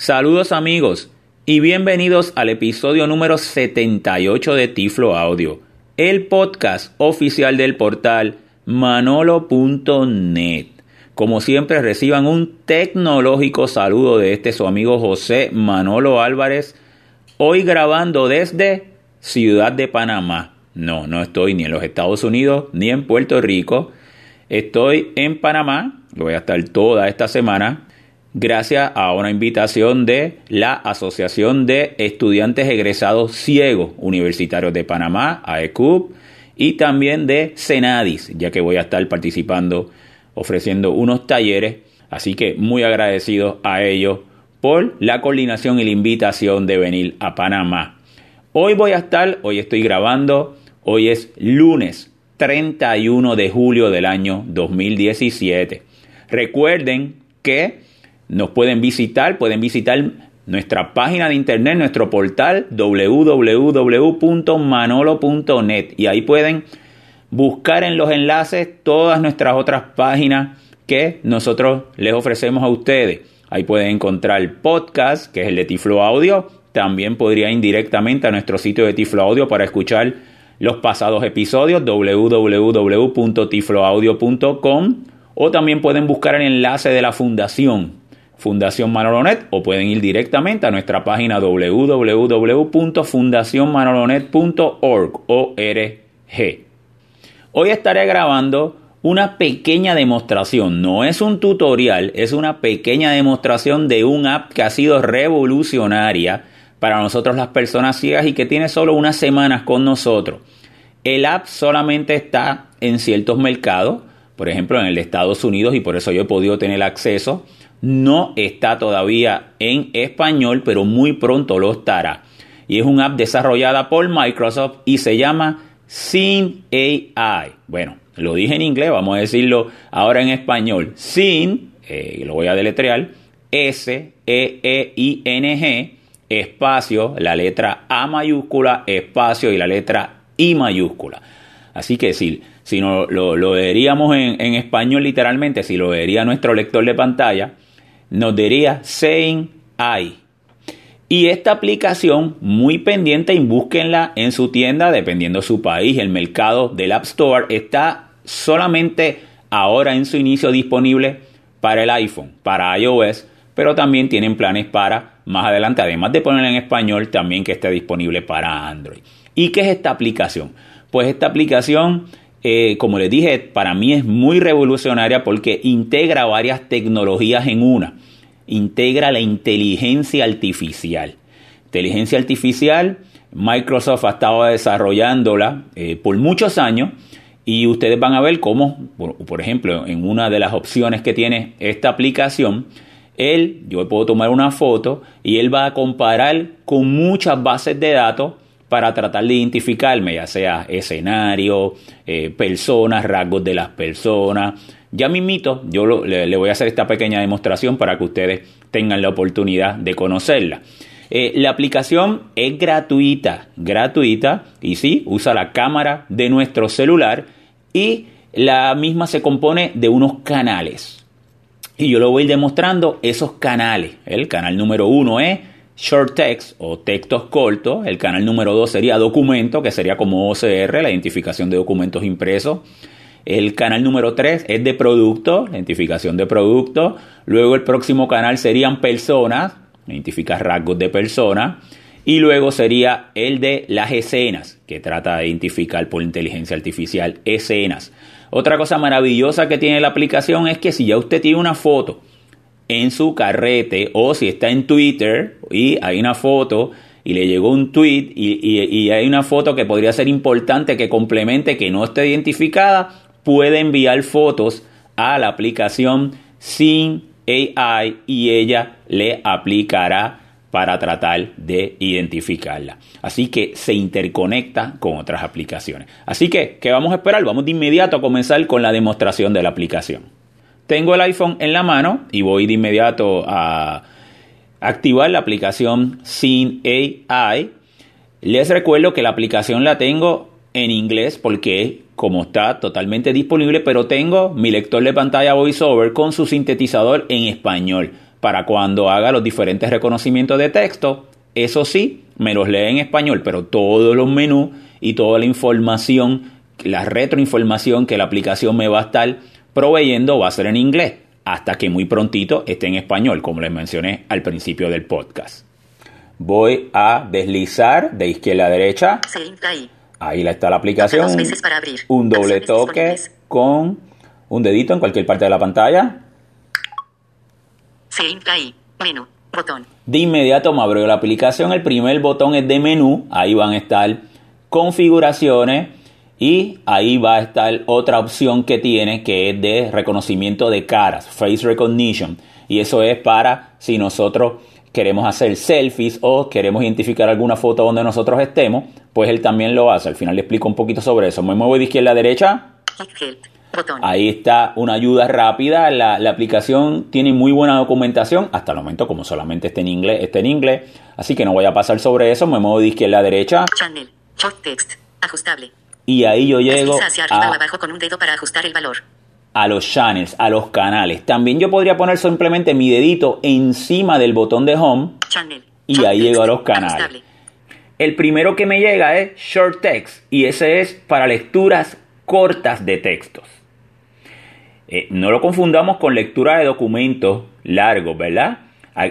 Saludos amigos y bienvenidos al episodio número 78 de Tiflo Audio, el podcast oficial del portal manolo.net. Como siempre reciban un tecnológico saludo de este su amigo José Manolo Álvarez, hoy grabando desde Ciudad de Panamá. No, no estoy ni en los Estados Unidos ni en Puerto Rico. Estoy en Panamá, voy a estar toda esta semana gracias a una invitación de la Asociación de Estudiantes Egresados Ciegos Universitarios de Panamá, AECUP, y también de Senadis, ya que voy a estar participando ofreciendo unos talleres, así que muy agradecido a ellos por la coordinación y la invitación de venir a Panamá. Hoy voy a estar, hoy estoy grabando, hoy es lunes 31 de julio del año 2017. Recuerden que nos pueden visitar, pueden visitar nuestra página de internet, nuestro portal www.manolo.net y ahí pueden buscar en los enlaces todas nuestras otras páginas que nosotros les ofrecemos a ustedes. Ahí pueden encontrar podcast, que es el de Tiflo Audio. También podría ir directamente a nuestro sitio de Tiflo Audio para escuchar los pasados episodios www.tifloaudio.com o también pueden buscar el enlace de la fundación Fundación Manolonet o pueden ir directamente a nuestra página www.fundacionmanolonet.org. Hoy estaré grabando una pequeña demostración, no es un tutorial, es una pequeña demostración de un app que ha sido revolucionaria para nosotros las personas ciegas y que tiene solo unas semanas con nosotros. El app solamente está en ciertos mercados, por ejemplo en el de Estados Unidos y por eso yo he podido tener acceso no está todavía en español, pero muy pronto lo estará. Y es una app desarrollada por Microsoft y se llama Sin AI. Bueno, lo dije en inglés, vamos a decirlo ahora en español. Sin, eh, lo voy a deletrear, S-E-E-I-N-G, espacio, la letra A mayúscula, espacio y la letra I mayúscula. Así que si, si lo, lo leeríamos en, en español literalmente, si lo leería nuestro lector de pantalla, nos diría Saying I. Y esta aplicación, muy pendiente y búsquenla en su tienda, dependiendo de su país, el mercado del App Store, está solamente ahora en su inicio disponible para el iPhone, para iOS, pero también tienen planes para más adelante, además de ponerla en español, también que esté disponible para Android. ¿Y qué es esta aplicación? Pues esta aplicación, eh, como les dije, para mí es muy revolucionaria porque integra varias tecnologías en una integra la inteligencia artificial. Inteligencia artificial, Microsoft ha estado desarrollándola eh, por muchos años y ustedes van a ver cómo, por, ejemplo, en una de las opciones que tiene esta aplicación, él, yo puedo tomar una foto y él va a comparar con muchas bases de datos para tratar de identificarme, ya sea escenario, eh, personas, rasgos de las personas, ya mismito, yo le, voy a hacer esta pequeña demostración para que ustedes tengan la oportunidad de conocerla. Eh, la aplicación es gratuita, gratuita, y sí, usa la cámara de nuestro celular y la misma se compone de unos canales. Y yo lo voy demostrando esos canales. El canal número uno es short text o textos cortos. El canal número dos sería documento, que sería como OCR, la identificación de documentos impresos. El canal número 3 es de producto, identificación de producto. Luego el próximo canal serían personas, identificar rasgos de personas. Y luego sería el de las escenas, que trata de identificar por inteligencia artificial escenas. Otra cosa maravillosa que tiene la aplicación es que si ya usted tiene una foto en su carrete o si está en Twitter y hay una foto y le llegó un tweet y, y, hay una foto que podría ser importante que complemente que no esté identificada, puede enviar fotos a la aplicación sin AI y ella le aplicará para tratar de identificarla. Así que se interconecta con otras aplicaciones. Así que, ¿qué vamos a esperar? Vamos de inmediato a comenzar con la demostración de la aplicación. Tengo el iPhone en la mano y voy de inmediato a activar la aplicación sin AI. Les recuerdo que la aplicación la tengo en inglés porque como está totalmente disponible, pero tengo mi lector de pantalla VoiceOver con su sintetizador en español para cuando haga los diferentes reconocimientos de texto. Eso sí, me los lee en español, pero todos los menús y toda la información, la retroinformación que la aplicación me va a estar proveyendo va a ser en inglés, hasta que muy prontito esté en español, como les mencioné al principio del podcast. Voy a deslizar de izquierda a derecha. Ahí está la aplicación. Un doble toque con un dedito en cualquier parte de la pantalla. Menú. Botón. De inmediato me abrió la aplicación. El primer botón es de menú. Ahí van a estar configuraciones. Y ahí va a estar otra opción que tiene que es de reconocimiento de caras, face recognition. Y eso es para si nosotros queremos hacer selfies o queremos identificar alguna foto donde nosotros estemos, pues él también lo hace. Al final le explico un poquito sobre eso. Me muevo de izquierda a derecha. Ahí está una ayuda rápida. La, aplicación tiene muy buena documentación. Hasta el momento, como solamente está en inglés, está en inglés. Así que no voy a pasar sobre eso. Me muevo de izquierda a derecha. Channel, short text, ajustable. Y ahí yo llego hacia arriba o abajo con un dedo para ajustar el valor. A los channels, a los canales. También yo podría poner simplemente mi dedito encima del botón de home. Channel, y ahí llego a los canales. El primero que me llega es Short Text y ese es para lecturas cortas de textos. Eh, no lo confundamos con lectura de documentos largos, ¿verdad?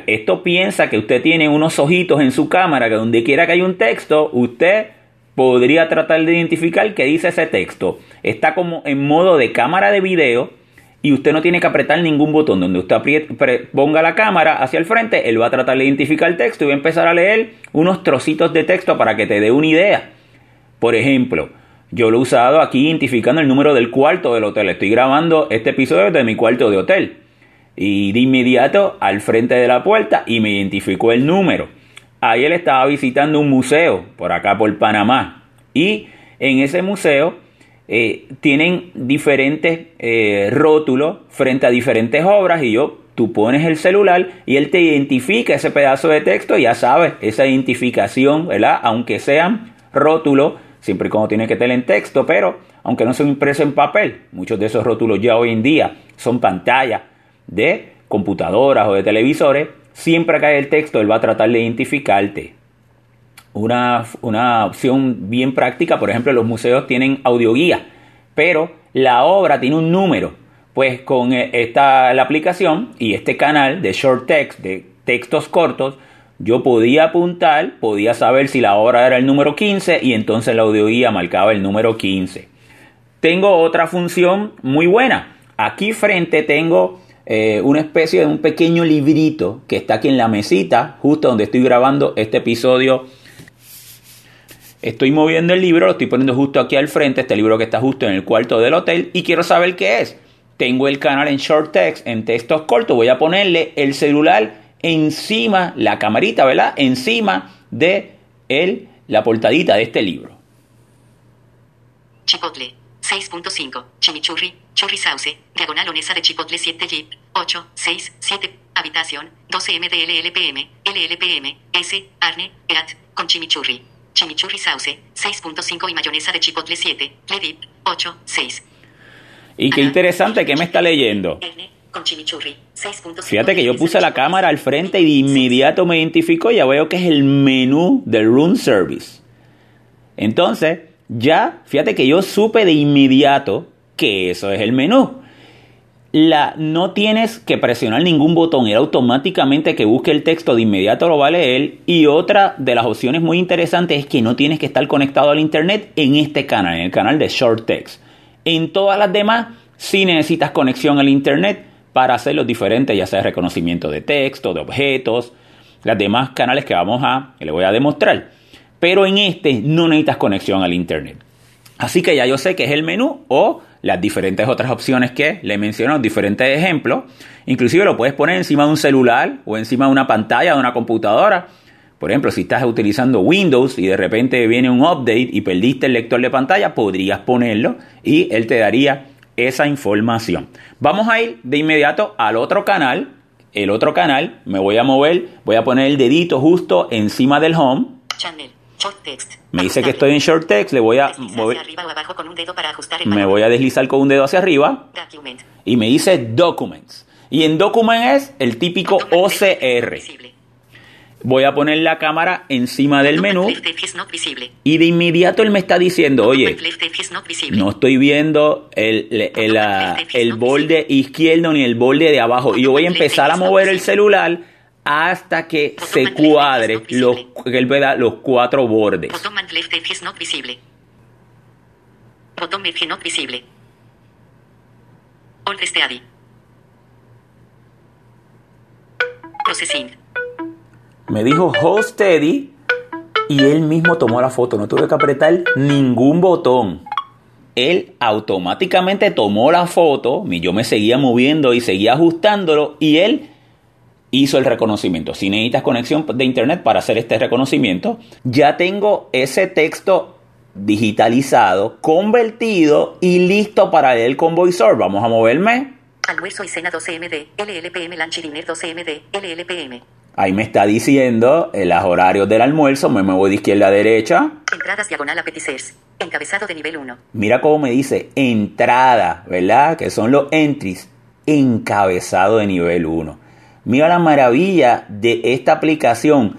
Esto piensa que usted tiene unos ojitos en su cámara que donde quiera que haya un texto, usted podría tratar de identificar qué dice ese texto. Está como en modo de cámara de video y usted no tiene que apretar ningún botón. Donde usted ponga la cámara hacia el frente, él va a tratar de identificar el texto y va a empezar a leer unos trocitos de texto para que te dé una idea. Por ejemplo, yo lo he usado aquí identificando el número del cuarto del hotel. Estoy grabando este episodio de mi cuarto de hotel. Y de inmediato al frente de la puerta y me identificó el número. Él estaba visitando un museo por acá por Panamá. Y en ese museo eh, tienen diferentes eh, rótulos frente a diferentes obras y yo, tú pones el celular y él te identifica ese pedazo de texto y ya sabes, esa identificación, ¿verdad? Aunque sean rótulos siempre y cuando tiene que tener en texto, pero aunque no son impresos en papel, muchos de esos rótulos ya hoy en día son pantallas de computadoras o de televisores, siempre que hay el texto, él va a tratar de identificarte. Una, una opción bien práctica, por ejemplo, los museos tienen audioguía, pero la obra tiene un número. Pues con eh, esta la aplicación y este canal de short text, de textos cortos, yo podía apuntar, podía saber si la obra era el número 15 y entonces la audioguía marcaba el número 15. Tengo otra función muy buena. Aquí frente tengo eh, una especie de un pequeño librito que está aquí en la mesita, justo donde estoy grabando este episodio. Estoy moviendo el libro, lo estoy poniendo justo aquí al frente, este libro que está justo en el cuarto del hotel y quiero saber qué es. Tengo el canal en short text, en textos cortos, voy a ponerle el celular encima, la camarita, ¿verdad? Encima de el, la portadita de este libro. Chipotle, 6.5, chimichurri, churri sauce, diagonal onesa de chipotle 7 jeep, 8, 6, 7, habitación, 12 mdllpm, llpm, s, arne, erat, con chimichurri. Chimichurri sauce, 6.5 y mayonesa de chipotle 7, ledip, 8, 6. Y qué interesante que me está leyendo. Fíjate que yo puse la cámara al frente y de inmediato me identificó y ya veo que es el menú del room service. Entonces, ya, fíjate que yo supe de inmediato que eso es el menú. La, no tienes que presionar ningún botón, era automáticamente que busque el texto, de inmediato lo va a. Y otra de las opciones muy interesantes es que no tienes que estar conectado al internet en este canal, en el canal de Short Text. En todas las demás, si necesitas conexión al internet, para hacer los diferentes, ya sea reconocimiento de texto, de objetos, las demás canales que vamos a, que le voy a demostrar. Pero en este no necesitas conexión al internet. Así que ya yo sé que es el menú o las diferentes otras opciones que le menciono, diferentes ejemplos. Inclusive lo puedes poner encima de un celular o encima de una pantalla de una computadora. Por ejemplo, si estás utilizando Windows y de repente viene un update y perdiste el lector de pantalla, podrías ponerlo y él te daría esa información. Vamos a ir de inmediato al otro canal. El otro canal, me voy a mover, voy a poner el dedito justo encima del home. Me dice que estoy en short text, le voy a mover. Me voy a deslizar con un dedo hacia arriba. Y me dice documents. Y en Document es el típico OCR. Voy a poner la cámara encima del menú y de inmediato él me está diciendo, oye, no estoy viendo el, el, el, la- el borde izquierdo ni el borde de abajo. Y yo voy a empezar a mover el celular hasta que se cuadre los, que él vea los cuatro bordes. Botón is not visible. Botón edge not visible. Alt steady. Processing. Me dijo Steady y él mismo tomó la foto. No tuve que apretar ningún botón. Él automáticamente tomó la foto, yo me seguía moviendo y seguía ajustándolo y él hizo el reconocimiento. Si necesitas conexión de internet para hacer este reconocimiento, ya tengo ese texto digitalizado, convertido y listo para leer con VoiceOver. Vamos a moverme. Almuerzo y cena 12md. LLPM lunch dinner 12md. LLPM. Ahí me está diciendo eh, los horarios del almuerzo, me muevo de izquierda a derecha. Entradas diagonal apetiters. Encabezado de nivel 1. Mira cómo me dice entrada, ¿verdad? Que son los entries, encabezado de nivel 1. Mira la maravilla de esta aplicación.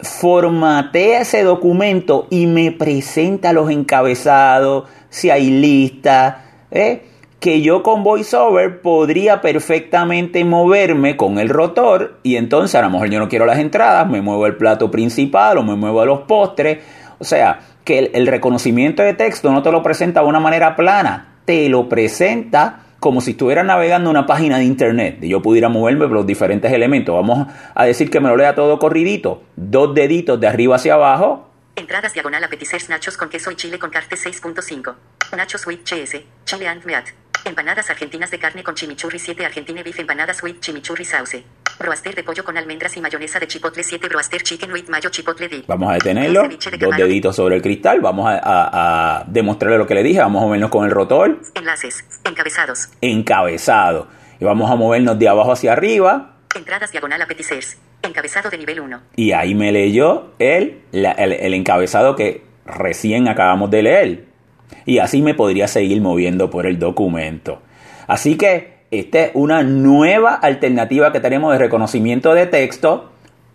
Formatea ese documento y me presenta los encabezados, si hay lista, ¿eh? que yo con VoiceOver podría perfectamente moverme con el rotor y entonces a lo mejor yo no quiero las entradas, me muevo el plato principal o me muevo a los postres. O sea, que el, el reconocimiento de texto no te lo presenta de una manera plana, te lo presenta como si estuviera navegando una página de internet y yo pudiera moverme por los diferentes elementos. Vamos a decir que me lo lea todo corridito, dos deditos de arriba hacia abajo, Entradas diagonal apetiters nachos con queso y chile con carte 6.5. Nachos with cheese, chile and meat. Empanadas argentinas de carne con chimichurri 7 Argentine beef empanadas with chimichurri sauce. Broaster de pollo con almendras y mayonesa de chipotle 7 Broaster chicken with mayo chipotle dip. Vamos a detenerlo, de dos deditos sobre el cristal, vamos a, a- a demostrarle lo que le dije, vamos a movernos con el rotor, Enlaces. Encabezados. encabezado, y vamos a movernos de abajo hacia arriba, Entradas diagonal apetiters. Encabezado de nivel 1. y ahí me leyó el, la- el, el encabezado que recién acabamos de leer. Y así me podría seguir moviendo por el documento. Así que esta es una nueva alternativa que tenemos de reconocimiento de texto.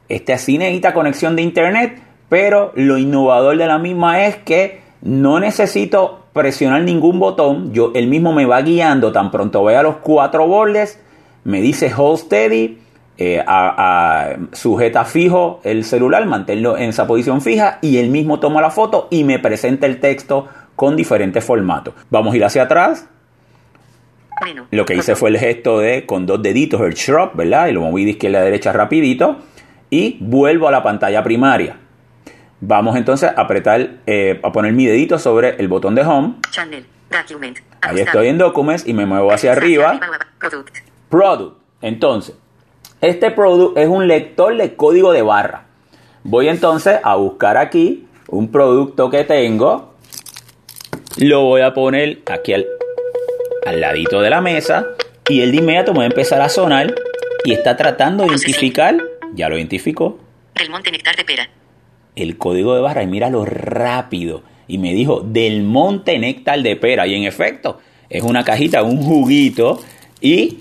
Este sí necesita conexión de internet, pero lo innovador de la misma es que no necesito presionar ningún botón. Yo, él mismo me va guiando tan pronto vea los cuatro bordes, me dice hold steady, eh, a- sujeta fijo el celular, manténlo en esa posición fija y él mismo toma la foto y me presenta el texto con diferentes formatos. Vamos a ir hacia atrás. Lo que hice fue el gesto de con dos deditos el shrub, ¿verdad? Y lo moví de izquierda a derecha rapidito y vuelvo a la pantalla primaria. Vamos entonces a apretar, eh, a poner mi dedito sobre el botón de home. Channel. Document. Ahí estoy en Documents y me muevo hacia arriba. Product. Product. Entonces, este product es un lector de código de barra. Voy entonces a buscar aquí un producto que tengo. Lo voy a poner aquí al, al ladito de la mesa. Y él de inmediato me va a empezar a sonar. Y está tratando de identificar. Ya lo identificó. Del Monte Nectar de Pera. El código de barra. Y mira lo rápido. Y me dijo del monte néctar de pera. Y en efecto, es una cajita, un juguito. Y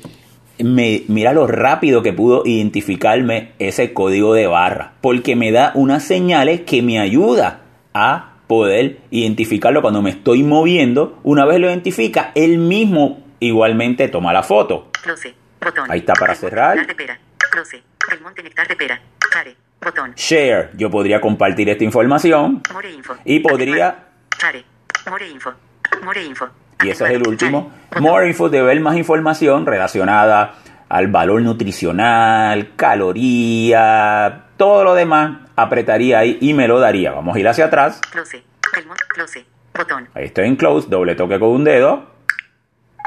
me, mira lo rápido que pudo identificarme ese código de barra. Porque me da unas señales que me ayuda a poder identificarlo cuando me estoy moviendo. Una vez lo identifica, él mismo igualmente toma la foto. Close. Botón. Ahí está para cerrar. Close. De Pera. Share. Botón. Share. Yo podría compartir esta información. More info. Y podría Share. More info. More info. Y ese es el último. More info de ver más información relacionada al valor nutricional, caloría, todo lo demás. Apretaría ahí y me lo daría. Vamos a ir hacia atrás. Close. Close. Botón. Ahí estoy en close, doble toque con un dedo.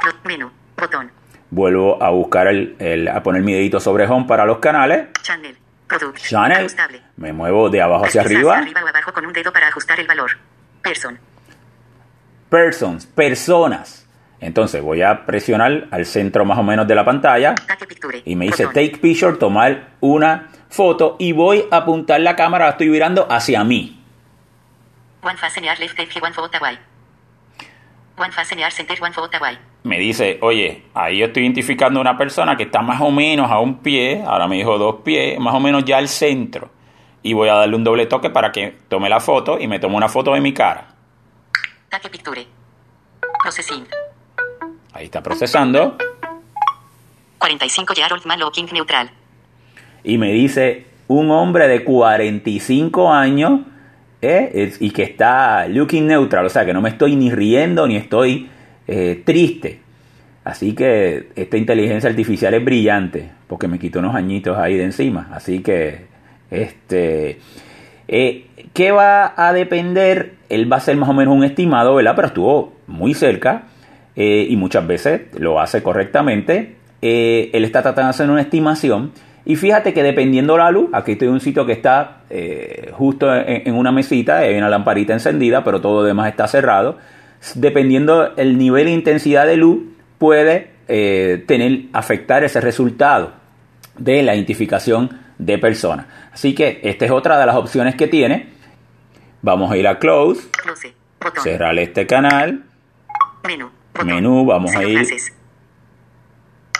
Clo- menú. Botón. Vuelvo a buscar el, el- a poner mi dedito sobre home para los canales. Channel. Product. Channel. Ajustable. Me muevo de abajo hacia arriba. arriba o abajo con un dedo para ajustar el valor. Person. Persons, personas. Entonces voy a presionar al centro más o menos de la pantalla. Y me dice take picture, tomar una foto y voy a apuntar la cámara, la estoy virando hacia mí. Me dice, oye, ahí yo estoy identificando una persona que está más o menos a un pie, ahora me dijo dos pies, más o menos ya al centro. Y voy a darle un doble toque para que tome la foto y me tome una foto de mi cara. Take picture. Processing. Ahí está procesando. 45 year old man looking neutral. Y me dice un hombre de 45 años ¿eh? Y que está looking neutral, o sea que no me estoy ni riendo ni estoy eh, triste. Así que esta inteligencia artificial es brillante porque me quitó unos añitos ahí de encima. Así que, este, eh, ¿qué va a depender? Él va a ser más o menos un estimado, ¿verdad? Pero estuvo muy cerca y muchas veces lo hace correctamente. Él está tratando de hacer una estimación y fíjate que dependiendo la luz, aquí estoy en un sitio que está eh, justo en, en una mesita, hay una lamparita encendida, pero todo lo demás está cerrado. Dependiendo el nivel e intensidad de luz, puede eh, tener, afectar ese resultado de la identificación de personas. Así que esta es otra de las opciones que tiene. Vamos a ir a Close, Close. Cerrar este canal. Menú. Botón. Menú, vamos a ir. frases.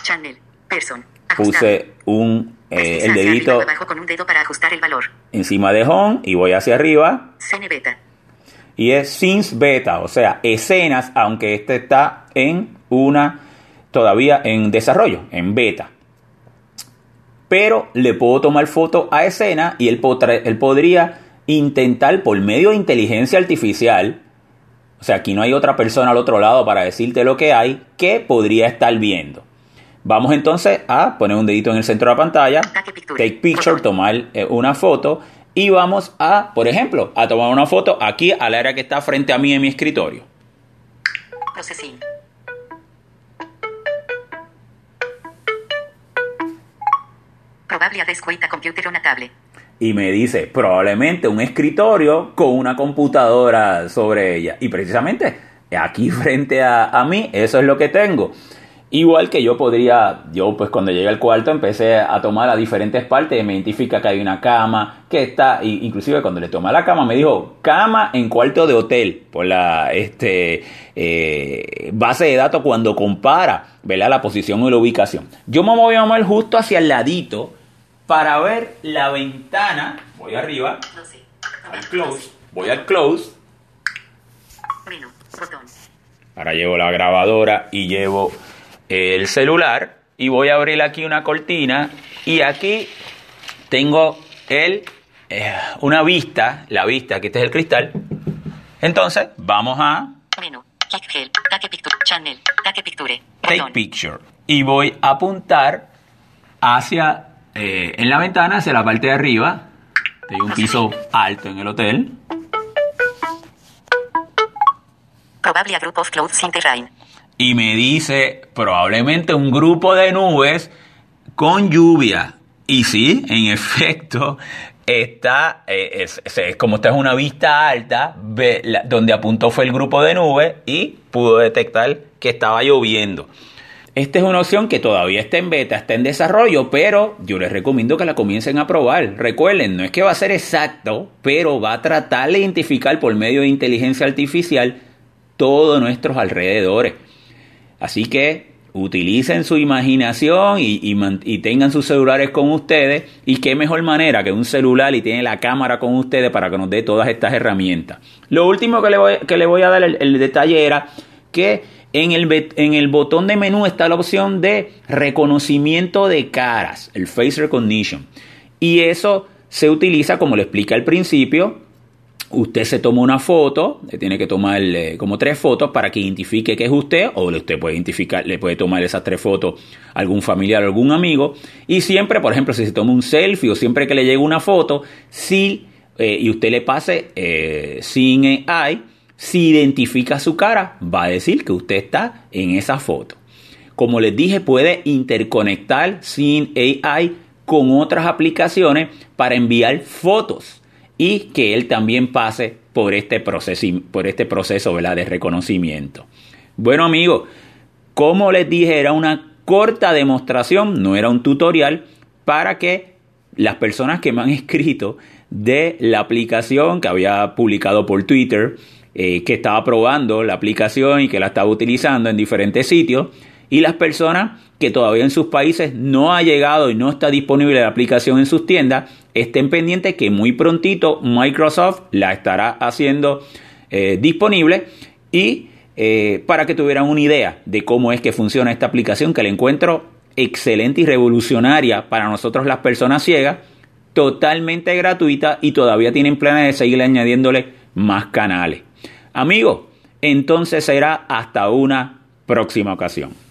Channel. Person. Puse un, eh, el dedito o abajo con un dedo para ajustar el valor. encima de Home y voy hacia arriba. Cine beta. y es since beta, o sea, escenas, aunque este está en una todavía en desarrollo, en beta. Pero le puedo tomar foto a escena y él, podrá- él podría intentar por medio de inteligencia artificial, o sea, aquí no hay otra persona al otro lado para decirte lo que hay, que podría estar viendo. Vamos entonces a poner un dedito en el centro de la pantalla, Take picture. tomar eh, una foto y vamos a, por ejemplo, a tomar una foto aquí al área que está frente a mí en mi escritorio. Processing. Probable descuenta computer on a tablet. Y me dice, probablemente un escritorio con una computadora sobre ella. Y precisamente aquí frente a, a mí, eso es lo que tengo. Igual que yo podría, yo pues cuando llegué al cuarto empecé a tomar las diferentes partes, me identifica que hay una cama, que está, inclusive cuando le tomé la cama me dijo, cama en cuarto de hotel, por la este, eh, base de datos cuando compara ¿verdad? la posición y la ubicación. Yo me voy a mover justo hacia el ladito para ver la ventana, voy arriba, 12. al close, voy al close. Ahora llevo la grabadora y llevo el celular y voy a abrir aquí una cortina y aquí tengo el eh, una vista, la vista, que este es el cristal. Entonces, vamos a Menú. Take picture. Channel. Take picture. take picture y voy a apuntar hacia eh, en la ventana hacia la parte de arriba. Hay un piso alto en el hotel. Probable a group of clouds in terrain. Y me dice probablemente un grupo de nubes con lluvia. Y sí, en efecto, está, eh, es, como esta es una vista alta, ve- la- donde apuntó fue el grupo de nubes y pudo detectar que estaba lloviendo. Esta es una opción que todavía está en beta, está en desarrollo, pero yo les recomiendo que la comiencen a probar. Recuerden, no es que va a ser exacto, pero va a tratar de identificar por medio de inteligencia artificial todos nuestros alrededores. Así que utilicen su imaginación y, tengan sus celulares con ustedes. Y qué mejor manera que un celular y tiene la cámara con ustedes para que nos dé todas estas herramientas. Lo último que le voy, a dar el, detalle era que en el, bet- en el botón de menú está la opción de reconocimiento de caras, el face recognition. Y eso se utiliza, como le explica al principio, usted se toma una foto, le tiene que tomar eh, como tres fotos para que identifique que es usted, o usted puede identificar, le puede tomar esas tres fotos a algún familiar o algún amigo, y siempre, por ejemplo, si se toma un selfie o siempre que le llegue una foto, si eh, y usted le pase eh, sin AI, si identifica su cara, va a decir que usted está en esa foto. Como les dije, puede interconectar sin AI con otras aplicaciones para enviar fotos y que él también pase por este proceso, por este proceso de reconocimiento. Bueno amigos, como les dije, era una corta demostración, no era un tutorial, para que las personas que me han escrito de la aplicación que había publicado por Twitter eh, que estaba probando la aplicación y que la estaba utilizando en diferentes sitios y las personas que todavía en sus países no ha llegado y no está disponible la aplicación en sus tiendas, estén pendientes que muy prontito Microsoft la estará haciendo eh, disponible y eh, para que tuvieran una idea de cómo es que funciona esta aplicación que la encuentro excelente y revolucionaria para nosotros las personas ciegas, totalmente gratuita y todavía tienen planes de seguir añadiéndole más canales. Amigos, entonces será hasta una próxima ocasión.